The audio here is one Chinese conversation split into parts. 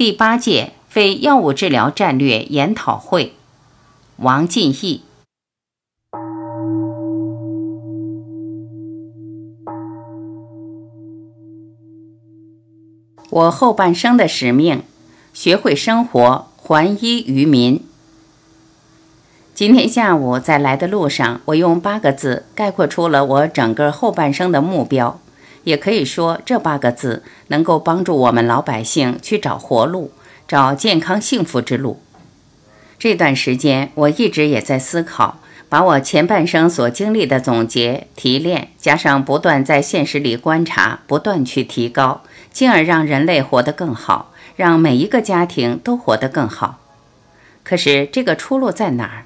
第八届非药物治疗战略研讨会，王进义。我后半生的使命，学会生活，还医于民。今天下午在来的路上，我用八个字概括出了我整个后半生的目标。也可以说，这八个字能够帮助我们老百姓去找活路，找健康幸福之路。这段时间，我一直也在思考，把我前半生所经历的总结提炼，加上不断在现实里观察，不断去提高，进而让人类活得更好，让每一个家庭都活得更好。可是，这个出路在哪儿？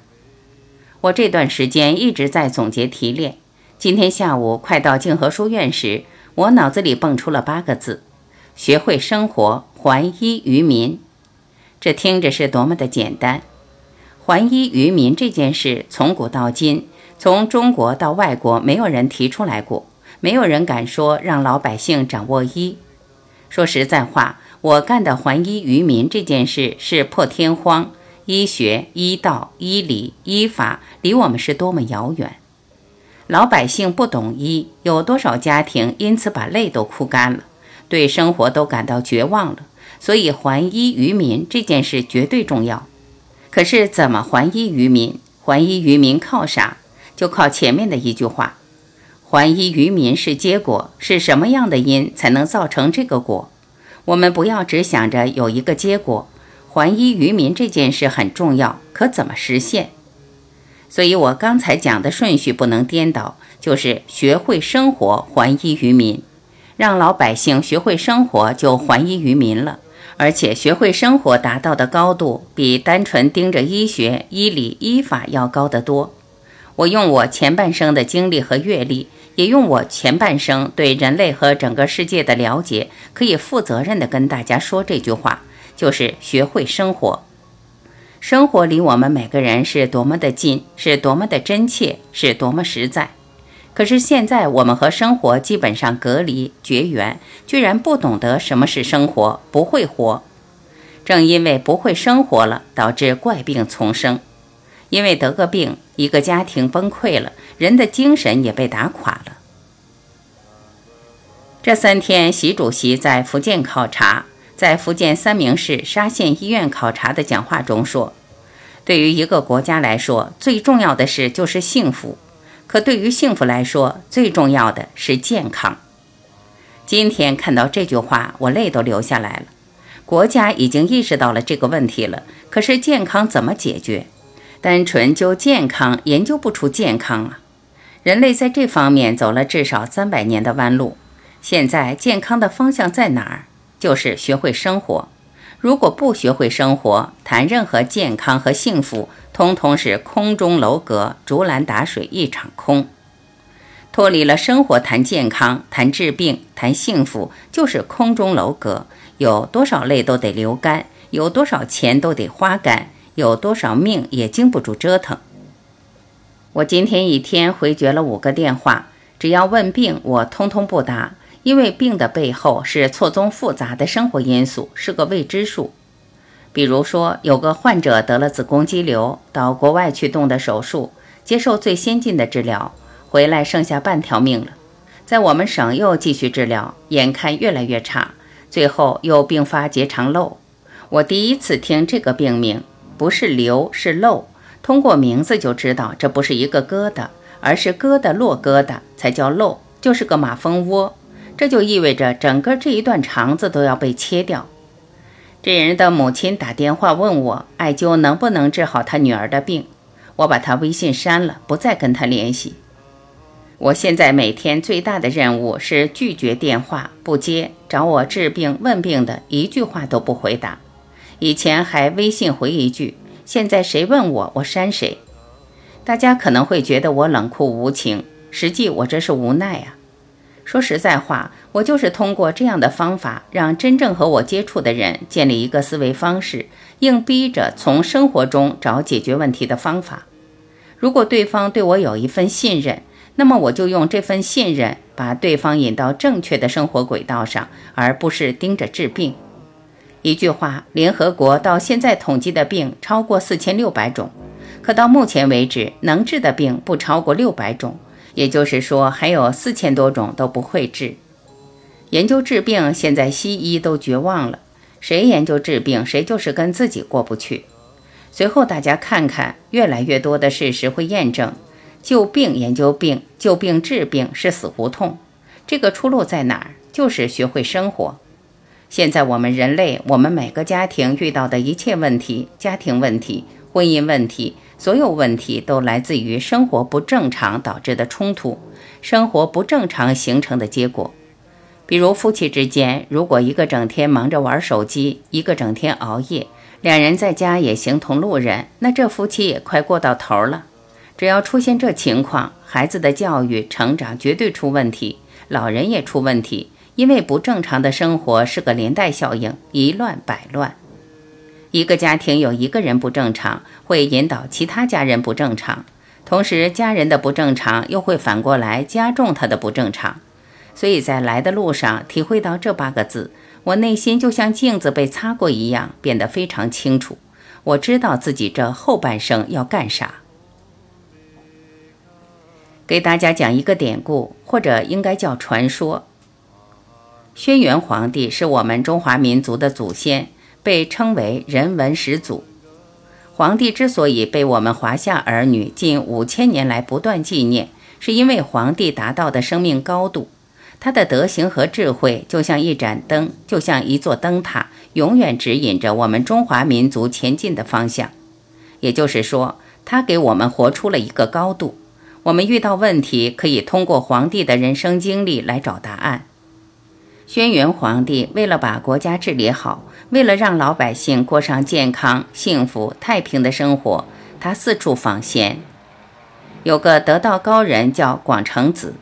我这段时间一直在总结提炼。今天下午快到静和书院时。我脑子里蹦出了八个字：学会生活，还医于民。这听着是多么的简单！还医于民这件事，从古到今，从中国到外国，没有人提出来过，没有人敢说让老百姓掌握医。说实在话，我干的还医于民这件事是破天荒，医学、医道、医理、医法离我们是多么遥远。老百姓不懂医，有多少家庭因此把泪都哭干了，对生活都感到绝望了。所以还医于民这件事绝对重要。可是怎么还医于民？还医于民靠啥？就靠前面的一句话：还医于民是结果，是什么样的因才能造成这个果？我们不要只想着有一个结果，还医于民这件事很重要，可怎么实现？所以我刚才讲的顺序不能颠倒，就是学会生活，还医于民，让老百姓学会生活，就还医于民了。而且学会生活达到的高度，比单纯盯着医学、医理、医法要高得多。我用我前半生的经历和阅历，也用我前半生对人类和整个世界的了解，可以负责任地跟大家说这句话，就是学会生活。生活离我们每个人是多么的近，是多么的真切，是多么实在。可是现在我们和生活基本上隔离绝缘，居然不懂得什么是生活，不会活。正因为不会生活了，导致怪病丛生。因为得个病，一个家庭崩溃了，人的精神也被打垮了。这三天，习主席在福建考察。在福建三明市沙县医院考察的讲话中说：“对于一个国家来说，最重要的事就是幸福；可对于幸福来说，最重要的是健康。”今天看到这句话，我泪都流下来了。国家已经意识到了这个问题了，可是健康怎么解决？单纯就健康研究不出健康啊！人类在这方面走了至少三百年的弯路，现在健康的方向在哪儿？就是学会生活。如果不学会生活，谈任何健康和幸福，通通是空中楼阁，竹篮打水一场空。脱离了生活谈健康、谈治病、谈幸福，就是空中楼阁。有多少泪都得流干，有多少钱都得花干，有多少命也经不住折腾。我今天一天回绝了五个电话，只要问病，我通通不答。因为病的背后是错综复杂的生活因素，是个未知数。比如说，有个患者得了子宫肌瘤，到国外去动的手术，接受最先进的治疗，回来剩下半条命了。在我们省又继续治疗，眼看越来越差，最后又并发结肠瘘。我第一次听这个病名，不是瘤是瘘，通过名字就知道这不是一个疙瘩，而是疙瘩落疙瘩才叫瘘，就是个马蜂窝。这就意味着整个这一段肠子都要被切掉。这人的母亲打电话问我，艾灸能不能治好他女儿的病？我把他微信删了，不再跟他联系。我现在每天最大的任务是拒绝电话，不接找我治病问病的一句话都不回答。以前还微信回一句，现在谁问我，我删谁。大家可能会觉得我冷酷无情，实际我这是无奈啊。说实在话，我就是通过这样的方法，让真正和我接触的人建立一个思维方式，硬逼着从生活中找解决问题的方法。如果对方对我有一份信任，那么我就用这份信任把对方引到正确的生活轨道上，而不是盯着治病。一句话，联合国到现在统计的病超过四千六百种，可到目前为止，能治的病不超过六百种，也就是说，还有四千多种都不会治。研究治病，现在西医都绝望了，谁研究治病，谁就是跟自己过不去。随后大家看看，越来越多的事实会验证，救病研究病，救病治病是死胡同。这个出路在哪儿？就是学会生活。现在我们人类，我们每个家庭遇到的一切问题，家庭问题、婚姻问题，所有问题都来自于生活不正常导致的冲突，生活不正常形成的结果。比如夫妻之间，如果一个整天忙着玩手机，一个整天熬夜，两人在家也形同路人，那这夫妻也快过到头了。只要出现这情况，孩子的教育成长绝对出问题，老人也出问题。因为不正常的生活是个连带效应，一乱百乱。一个家庭有一个人不正常，会引导其他家人不正常，同时家人的不正常又会反过来加重他的不正常。所以在来的路上体会到这八个字，我内心就像镜子被擦过一样，变得非常清楚。我知道自己这后半生要干啥。给大家讲一个典故，或者应该叫传说。轩辕皇帝是我们中华民族的祖先，被称为人文始祖。皇帝之所以被我们华夏儿女近五千年来不断纪念，是因为皇帝达到的生命高度。他的德行和智慧就像一盏灯，就像一座灯塔，永远指引着我们中华民族前进的方向。也就是说，他给我们活出了一个高度。我们遇到问题，可以通过皇帝的人生经历来找答案。轩辕皇帝为了把国家治理好，为了让老百姓过上健康、幸福、太平的生活，他四处访贤。有个得道高人叫广成子，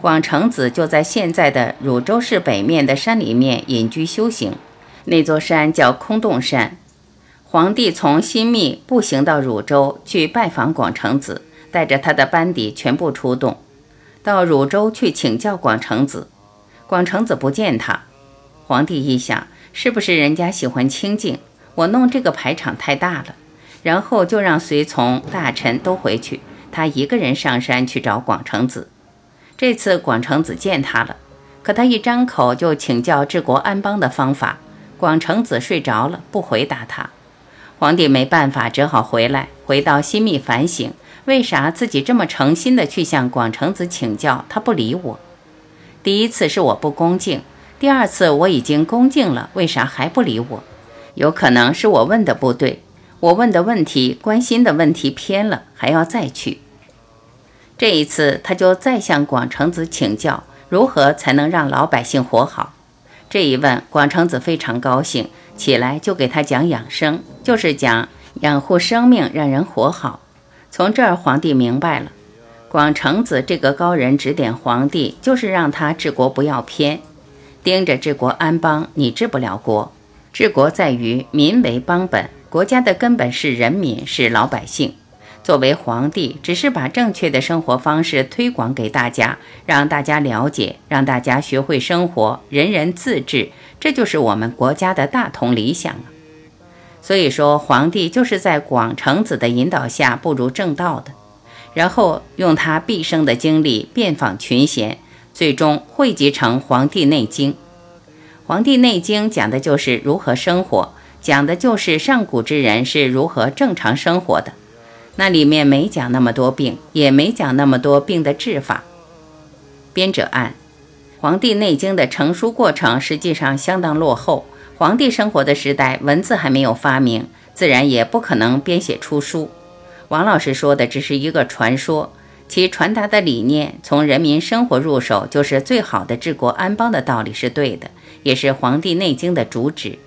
广成子就在现在的汝州市北面的山里面隐居修行。那座山叫空洞山。皇帝从新密步行到汝州去拜访广成子，带着他的班底全部出动，到汝州去请教广成子。广成子不见他，皇帝一想，是不是人家喜欢清静？我弄这个排场太大了，然后就让随从大臣都回去，他一个人上山去找广成子。这次广成子见他了，可他一张口就请教治国安邦的方法，广成子睡着了，不回答他。皇帝没办法，只好回来，回到心密反省，为啥自己这么诚心的去向广成子请教，他不理我？第一次是我不恭敬，第二次我已经恭敬了，为啥还不理我？有可能是我问的不对，我问的问题、关心的问题偏了，还要再去。这一次他就再向广成子请教，如何才能让老百姓活好。这一问，广成子非常高兴，起来就给他讲养生，就是讲养护生命，让人活好。从这儿，皇帝明白了。广成子这个高人指点皇帝，就是让他治国不要偏，盯着治国安邦，你治不了国。治国在于民为邦本，国家的根本是人民，是老百姓。作为皇帝，只是把正确的生活方式推广给大家，让大家了解，让大家学会生活，人人自治，这就是我们国家的大同理想啊。所以说，皇帝就是在广成子的引导下步入正道的。然后用他毕生的精力遍访群贤，最终汇集成《黄帝内经》。《黄帝内经》讲的就是如何生活，讲的就是上古之人是如何正常生活的。那里面没讲那么多病，也没讲那么多病的治法。编者按，《黄帝内经》的成书过程实际上相当落后。皇帝生活的时代，文字还没有发明，自然也不可能编写出书。王老师说的只是一个传说，其传达的理念从人民生活入手，就是最好的治国安邦的道理是对的，也是《黄帝内经》的主旨。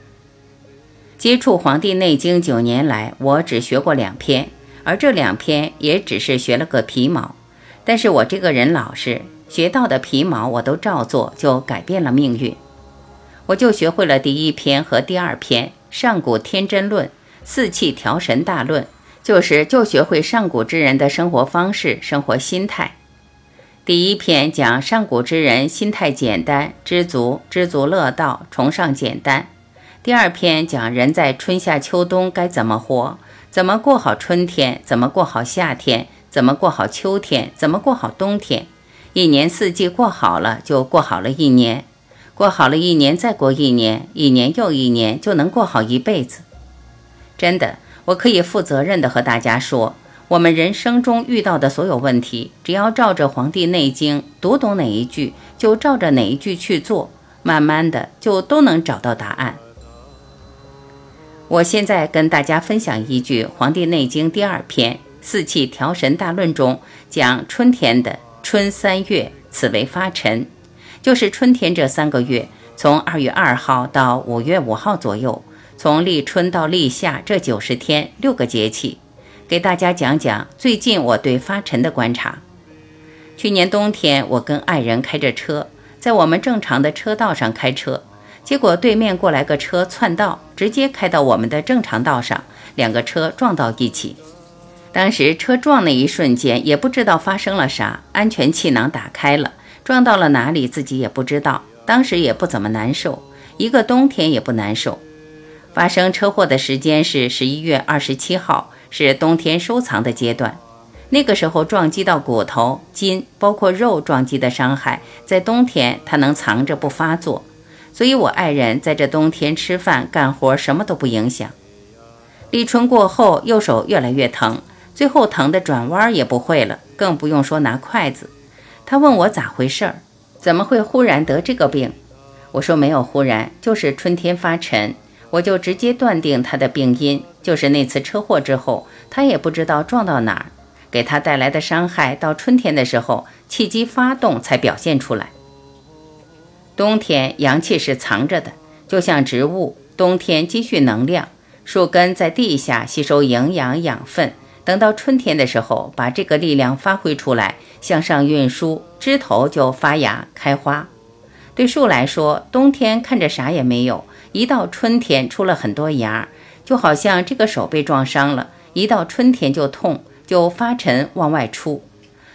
接触《黄帝内经》九年来，我只学过两篇，而这两篇也只是学了个皮毛。但是我这个人老实，学到的皮毛我都照做，就改变了命运。我就学会了第一篇和第二篇《上古天真论》《四气调神大论》。就是就学会上古之人的生活方式、生活心态。第一篇讲上古之人心态简单、知足、知足乐道、崇尚简单；第二篇讲人在春夏秋冬该怎么活，怎么过好春天，怎么过好夏天，怎么过好秋天，怎么过好冬天。一年四季过好了，就过好了一年；过好了一年，再过一年，一年又一年，就能过好一辈子。真的，我可以负责任的和大家说，我们人生中遇到的所有问题，只要照着《黄帝内经》读懂哪一句，就照着哪一句去做，慢慢的就都能找到答案。我现在跟大家分享一句《黄帝内经》第二篇《四气调神大论》中讲春天的。春三月，此为发陈，就是春天这三个月，从二月二号到五月五号左右，从立春到立夏这九十天六个节气，给大家讲讲最近我对发陈的观察。去年冬天，我跟爱人开着车，在我们正常的车道上开车，结果对面过来个车窜道，直接开到我们的正常道上，两个车撞到一起。当时车撞那一瞬间，也不知道发生了啥，安全气囊打开了，撞到了哪里自己也不知道。当时也不怎么难受，一个冬天也不难受。发生车祸的时间是十一月二十七号，是冬天收藏的阶段。那个时候撞击到骨头、筋，包括肉撞击的伤害，在冬天它能藏着不发作，所以我爱人在这冬天吃饭干活什么都不影响。立春过后，右手越来越疼。最后疼得转弯也不会了，更不用说拿筷子。他问我咋回事儿，怎么会忽然得这个病？我说没有忽然，就是春天发沉。我就直接断定他的病因就是那次车祸之后，他也不知道撞到哪儿，给他带来的伤害，到春天的时候气机发动才表现出来。冬天阳气是藏着的，就像植物，冬天积蓄能量，树根在地下吸收营养养分。等到春天的时候，把这个力量发挥出来，向上运输，枝头就发芽开花。对树来说，冬天看着啥也没有，一到春天出了很多芽，就好像这个手被撞伤了，一到春天就痛，就发沉往外出。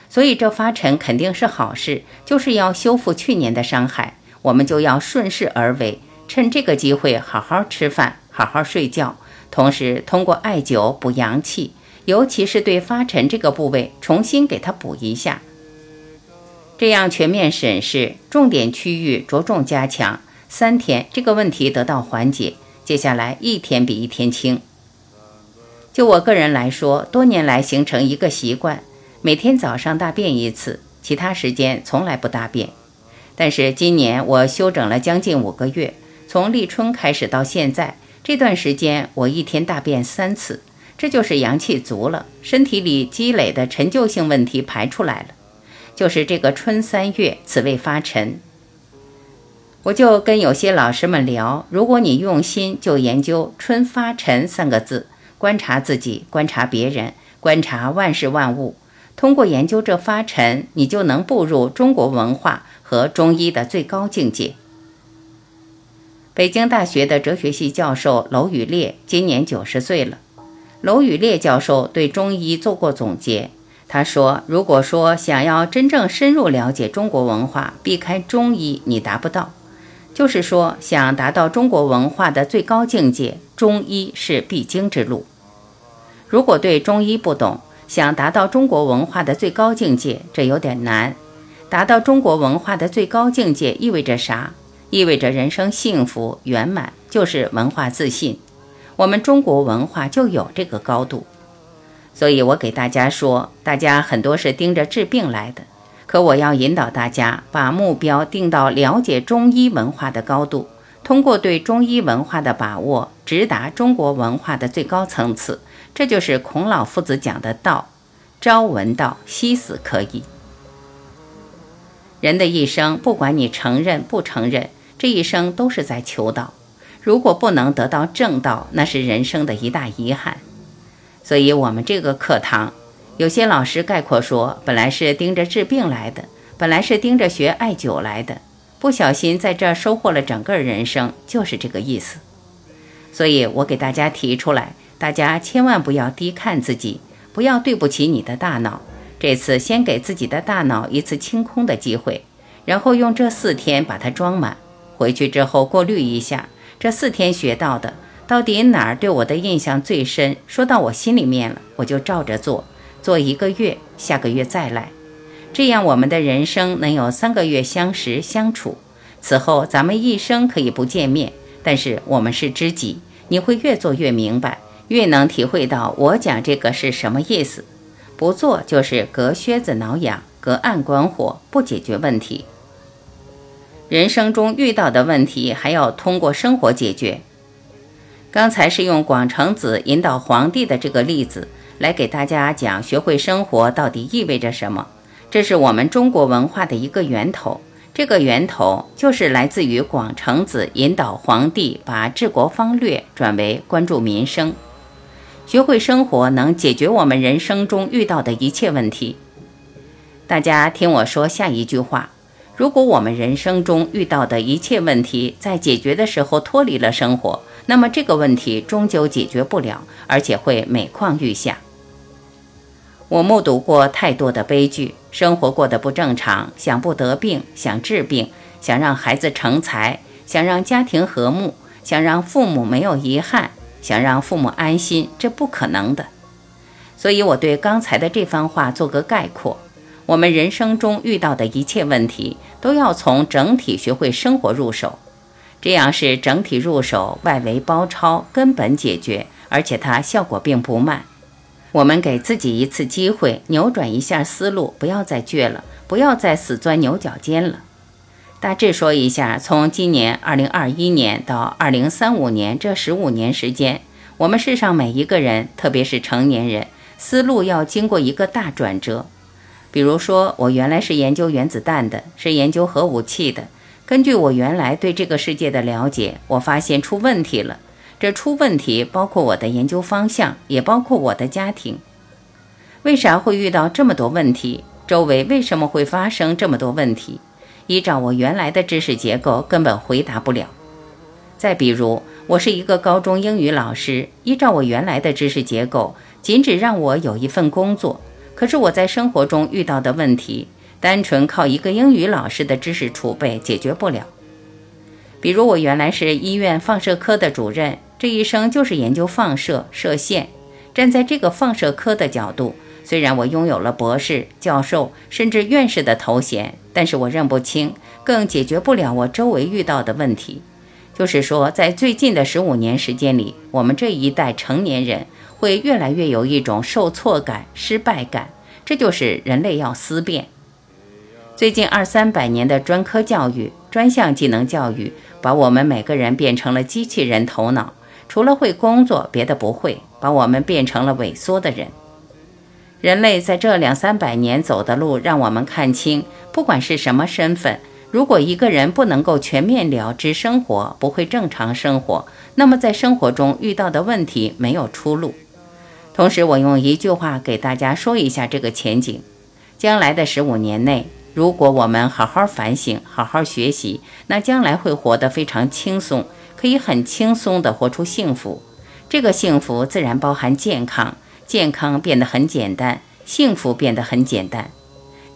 所以这发沉肯定是好事，就是要修复去年的伤害。我们就要顺势而为，趁这个机会好好吃饭，好好睡觉，同时通过艾灸补阳气。尤其是对发沉这个部位，重新给它补一下，这样全面审视，重点区域着重加强，三天这个问题得到缓解，接下来一天比一天轻。就我个人来说，多年来形成一个习惯，每天早上大便一次，其他时间从来不大便。但是今年我休整了将近五个月，从立春开始到现在这段时间，我一天大便三次。这就是阳气足了，身体里积累的陈旧性问题排出来了。就是这个春三月，此谓发沉。我就跟有些老师们聊，如果你用心，就研究“春发沉”三个字，观察自己，观察别人，观察万事万物。通过研究这发沉，你就能步入中国文化和中医的最高境界。北京大学的哲学系教授娄宇烈今年九十岁了。娄宇烈教授对中医做过总结，他说：“如果说想要真正深入了解中国文化，避开中医你达不到。就是说，想达到中国文化的最高境界，中医是必经之路。如果对中医不懂，想达到中国文化的最高境界，这有点难。达到中国文化的最高境界意味着啥？意味着人生幸福圆满，就是文化自信。”我们中国文化就有这个高度，所以我给大家说，大家很多是盯着治病来的，可我要引导大家把目标定到了解中医文化的高度，通过对中医文化的把握，直达中国文化的最高层次。这就是孔老夫子讲的道：朝闻道，夕死可矣。人的一生，不管你承认不承认，这一生都是在求道。如果不能得到正道，那是人生的一大遗憾。所以，我们这个课堂，有些老师概括说，本来是盯着治病来的，本来是盯着学艾灸来的，不小心在这儿收获了整个人生，就是这个意思。所以我给大家提出来，大家千万不要低看自己，不要对不起你的大脑。这次先给自己的大脑一次清空的机会，然后用这四天把它装满，回去之后过滤一下。这四天学到的，到底哪儿对我的印象最深？说到我心里面了，我就照着做，做一个月，下个月再来。这样，我们的人生能有三个月相识相处。此后，咱们一生可以不见面，但是我们是知己。你会越做越明白，越能体会到我讲这个是什么意思。不做就是隔靴子挠痒，隔岸观火，不解决问题。人生中遇到的问题还要通过生活解决。刚才是用广成子引导皇帝的这个例子来给大家讲，学会生活到底意味着什么。这是我们中国文化的一个源头，这个源头就是来自于广成子引导皇帝把治国方略转为关注民生。学会生活能解决我们人生中遇到的一切问题。大家听我说下一句话：如果我们人生中遇到的一切问题在解决的时候脱离了生活，那么这个问题终究解决不了，而且会每况愈下。我目睹过太多的悲剧，生活过得不正常，想不得病，想治病，想让孩子成才，想让家庭和睦，想让父母没有遗憾，想让父母安心，这不可能的。所以我对刚才的这番话做个概括：我们人生中遇到的一切问题，都要从整体学会生活入手，这样是整体入手，外围包抄，根本解决，而且它效果并不慢。我们给自己一次机会，扭转一下思路，不要再倔了，不要再死钻牛角尖了。大致说一下，从今年二零二一年到二零三五年这十五年时间，我们世上每一个人，特别是成年人，思路要经过一个大转折。比如说，我原来是研究原子弹的，是研究核武器的。根据我原来对这个世界的了解，我发现出问题了。这出问题，包括我的研究方向，也包括我的家庭。为啥会遇到这么多问题？周围为什么会发生这么多问题？依照我原来的知识结构，根本回答不了。再比如，我是一个高中英语老师，依照我原来的知识结构，仅只让我有一份工作。可是我在生活中遇到的问题，单纯靠一个英语老师的知识储备解决不了。比如，我原来是医院放射科的主任。这一生就是研究放射射线。站在这个放射科的角度，虽然我拥有了博士、教授甚至院士的头衔，但是我认不清，更解决不了我周围遇到的问题。就是说，在最近的十五年时间里，我们这一代成年人会越来越有一种受挫感、失败感。这就是人类要思辨。最近二三百年的专科教育、专项技能教育，把我们每个人变成了机器人头脑。除了会工作，别的不会，把我们变成了萎缩的人。人类在这两三百年走的路，让我们看清，不管是什么身份，如果一个人不能够全面了知生活，不会正常生活，那么在生活中遇到的问题没有出路。同时，我用一句话给大家说一下这个前景：将来的十五年内，如果我们好好反省，好好学习，那将来会活得非常轻松。可以很轻松地活出幸福，这个幸福自然包含健康，健康变得很简单，幸福变得很简单。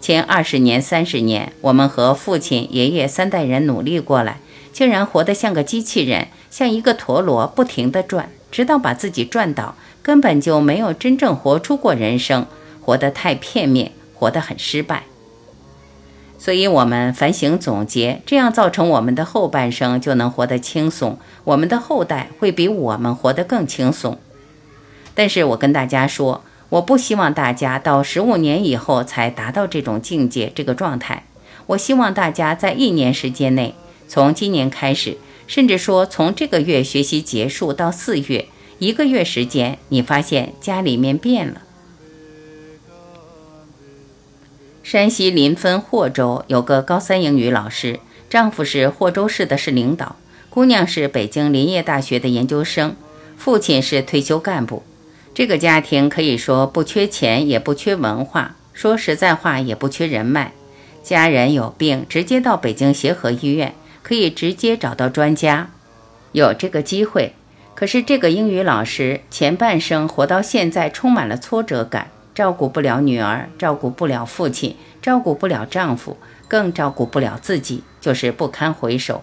前二十年、三十年，我们和父亲、爷爷三代人努力过来，竟然活得像个机器人，像一个陀螺，不停地转，直到把自己转倒，根本就没有真正活出过人生，活得太片面，活得很失败。所以，我们反省总结，这样造成我们的后半生就能活得轻松，我们的后代会比我们活得更轻松。但是我跟大家说，我不希望大家到十五年以后才达到这种境界、这个状态。我希望大家在一年时间内，从今年开始，甚至说从这个月学习结束到四月，一个月时间，你发现家里面变了。山西临汾霍州有个高三英语老师，丈夫是霍州市的市领导，姑娘是北京林业大学的研究生，父亲是退休干部。这个家庭可以说不缺钱，也不缺文化，说实在话也不缺人脉。家人有病，直接到北京协和医院，可以直接找到专家，有这个机会。可是这个英语老师前半生活到现在，充满了挫折感。照顾不了女儿，照顾不了父亲，照顾不了丈夫，更照顾不了自己，就是不堪回首。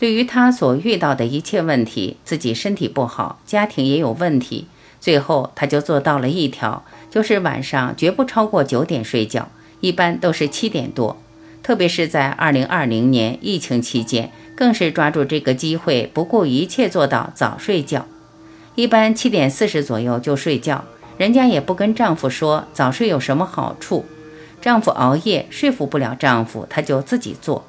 对于他所遇到的一切问题，自己身体不好，家庭也有问题，最后他就做到了一条，就是晚上绝不超过九点睡觉，一般都是七点多。特别是在二零二零年疫情期间，更是抓住这个机会，不顾一切做到早睡觉，一般七点四十左右就睡觉。人家也不跟丈夫说早睡有什么好处，丈夫熬夜说服不了丈夫，他就自己做。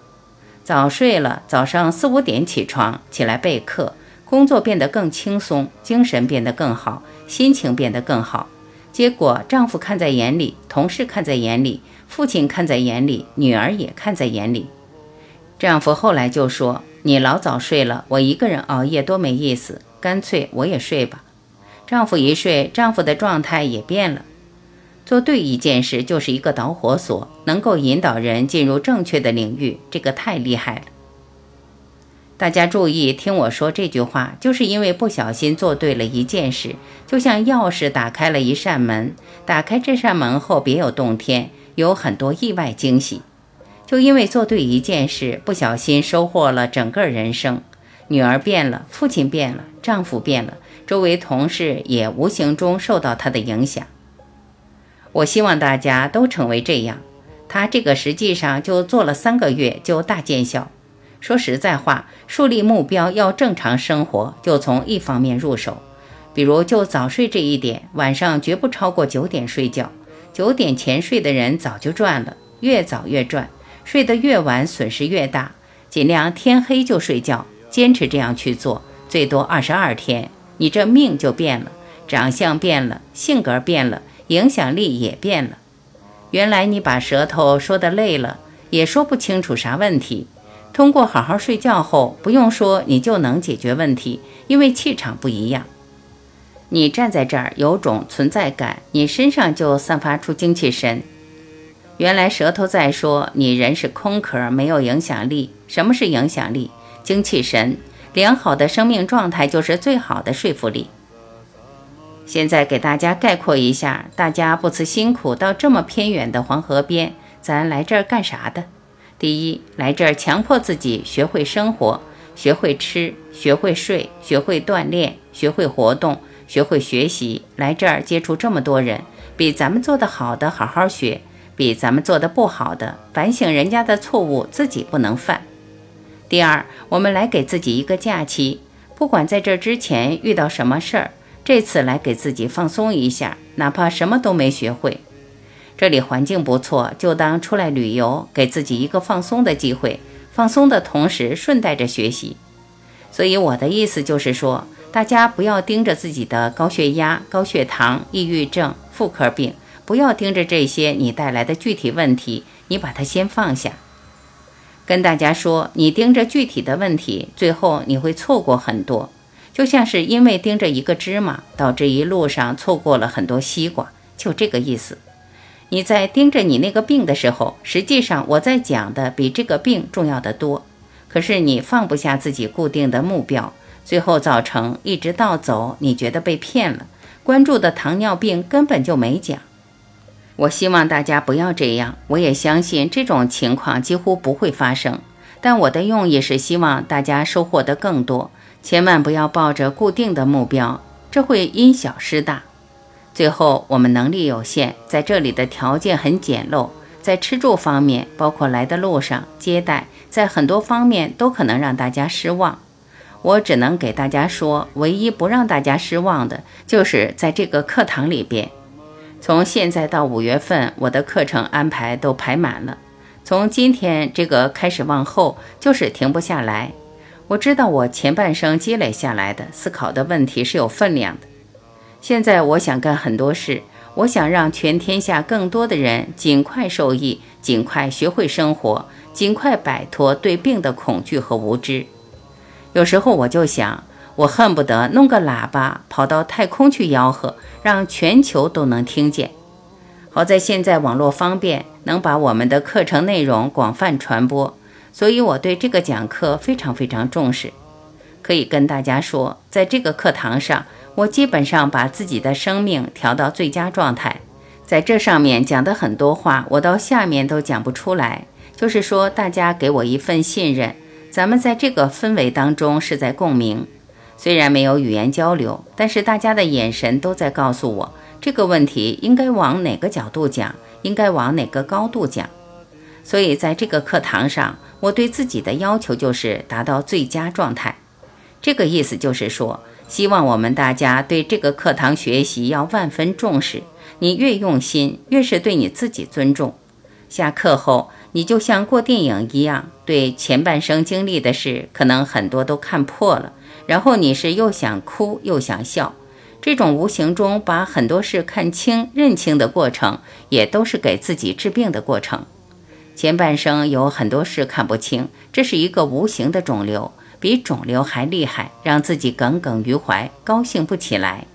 早睡了，早上四五点起床，起来备课，工作变得更轻松，精神变得更好，心情变得更好。结果丈夫看在眼里，同事看在眼里，父亲看在眼里，女儿也看在眼里。丈夫后来就说：“你老早睡了，我一个人熬夜多没意思，干脆我也睡吧。”丈夫一睡，丈夫的状态也变了。做对一件事就是一个导火索，能够引导人进入正确的领域，这个太厉害了。大家注意听我说这句话，就是因为不小心做对了一件事，就像钥匙打开了一扇门，打开这扇门后别有洞天，有很多意外惊喜。就因为做对一件事，不小心收获了整个人生。女儿变了，父亲变了，丈夫变了，周围同事也无形中受到他的影响。我希望大家都成为这样。他这个实际上就做了三个月就大见效。说实在话，树立目标要正常生活，就从一方面入手，比如就早睡这一点，晚上绝不超过九点睡觉。九点前睡的人早就赚了，越早越赚，睡得越晚损失越大。尽量天黑就睡觉，坚持这样去做，最多二十二天，你这命就变了，长相变了，性格变了。影响力也变了。原来你把舌头说的累了，也说不清楚啥问题。通过好好睡觉后，不用说你就能解决问题，因为气场不一样。你站在这儿有种存在感，你身上就散发出精气神。原来舌头在说你人是空壳，没有影响力。什么是影响力？精气神。良好的生命状态就是最好的说服力。现在给大家概括一下，大家不辞辛苦到这么偏远的黄河边，咱来这儿干啥的？第一，来这儿强迫自己学会生活，学会吃，学会睡，学会锻炼，学会活动，学会学习。来这儿接触这么多人，比咱们做的好的好好学，比咱们做的不好的反省人家的错误，自己不能犯。第二，我们来给自己一个假期，不管在这之前遇到什么事儿。这次来给自己放松一下，哪怕什么都没学会，这里环境不错，就当出来旅游，给自己一个放松的机会。放松的同时，顺带着学习。所以我的意思就是说，大家不要盯着自己的高血压、高血糖、抑郁症、妇科病，不要盯着这些你带来的具体问题，你把它先放下。跟大家说，你盯着具体的问题，最后你会错过很多。就像是因为盯着一个芝麻，导致一路上错过了很多西瓜，就这个意思。你在盯着你那个病的时候，实际上我在讲的比这个病重要的多。可是你放不下自己固定的目标，最后造成一直到走，你觉得被骗了。关注的糖尿病根本就没讲。我希望大家不要这样，我也相信这种情况几乎不会发生。但我的用意是希望大家收获的更多。千万不要抱着固定的目标，这会因小失大。最后，我们能力有限，在这里的条件很简陋，在吃住方面，包括来的路上接待，在很多方面都可能让大家失望。我只能给大家说，唯一不让大家失望的，就是在这个课堂里边。从现在到五月份，我的课程安排都排满了。从今天这个开始往后，就是停不下来。我知道我前半生积累下来的思考的问题是有分量的。现在我想干很多事，我想让全天下更多的人尽快受益，尽快学会生活，尽快摆脱对病的恐惧和无知。有时候我就想，我恨不得弄个喇叭跑到太空去吆喝，让全球都能听见。好在现在网络方便，能把我们的课程内容广泛传播。所以我对这个讲课非常非常重视，可以跟大家说，在这个课堂上，我基本上把自己的生命调到最佳状态。在这上面讲的很多话，我到下面都讲不出来。就是说，大家给我一份信任，咱们在这个氛围当中是在共鸣，虽然没有语言交流，但是大家的眼神都在告诉我这个问题应该往哪个角度讲，应该往哪个高度讲。所以在这个课堂上，我对自己的要求就是达到最佳状态。这个意思就是说，希望我们大家对这个课堂学习要万分重视。你越用心，越是对你自己尊重。下课后，你就像过电影一样，对前半生经历的事，可能很多都看破了。然后你是又想哭又想笑，这种无形中把很多事看清、认清的过程，也都是给自己治病的过程。前半生有很多事看不清，这是一个无形的肿瘤。比肿瘤还厉害，让自己耿耿于怀，高兴不起来。